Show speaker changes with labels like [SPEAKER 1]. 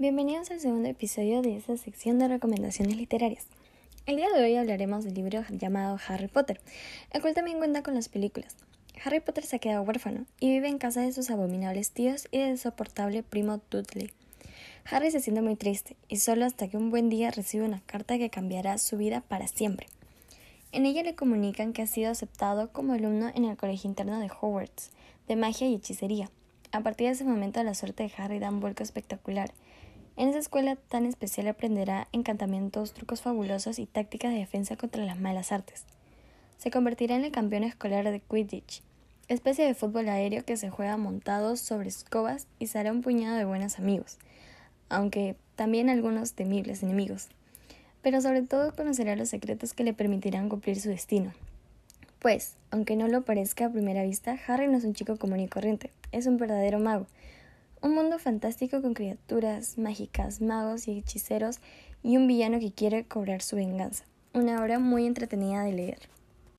[SPEAKER 1] Bienvenidos al segundo episodio de esta sección de recomendaciones literarias. El día de hoy hablaremos del libro llamado Harry Potter, el cual también cuenta con las películas. Harry Potter se ha quedado huérfano y vive en casa de sus abominables tíos y del soportable primo Dudley. Harry se siente muy triste y solo hasta que un buen día recibe una carta que cambiará su vida para siempre. En ella le comunican que ha sido aceptado como alumno en el colegio interno de Hogwarts, de magia y hechicería. A partir de ese momento la suerte de Harry da un vuelco espectacular en esa escuela tan especial aprenderá encantamientos, trucos fabulosos y tácticas de defensa contra las malas artes. Se convertirá en el campeón escolar de Quidditch, especie de fútbol aéreo que se juega montado sobre escobas y será un puñado de buenos amigos, aunque también algunos temibles enemigos. Pero sobre todo conocerá los secretos que le permitirán cumplir su destino. Pues, aunque no lo parezca a primera vista, Harry no es un chico común y corriente, es un verdadero mago, un mundo fantástico con criaturas mágicas, magos y hechiceros y un villano que quiere cobrar su venganza. Una obra muy entretenida de leer.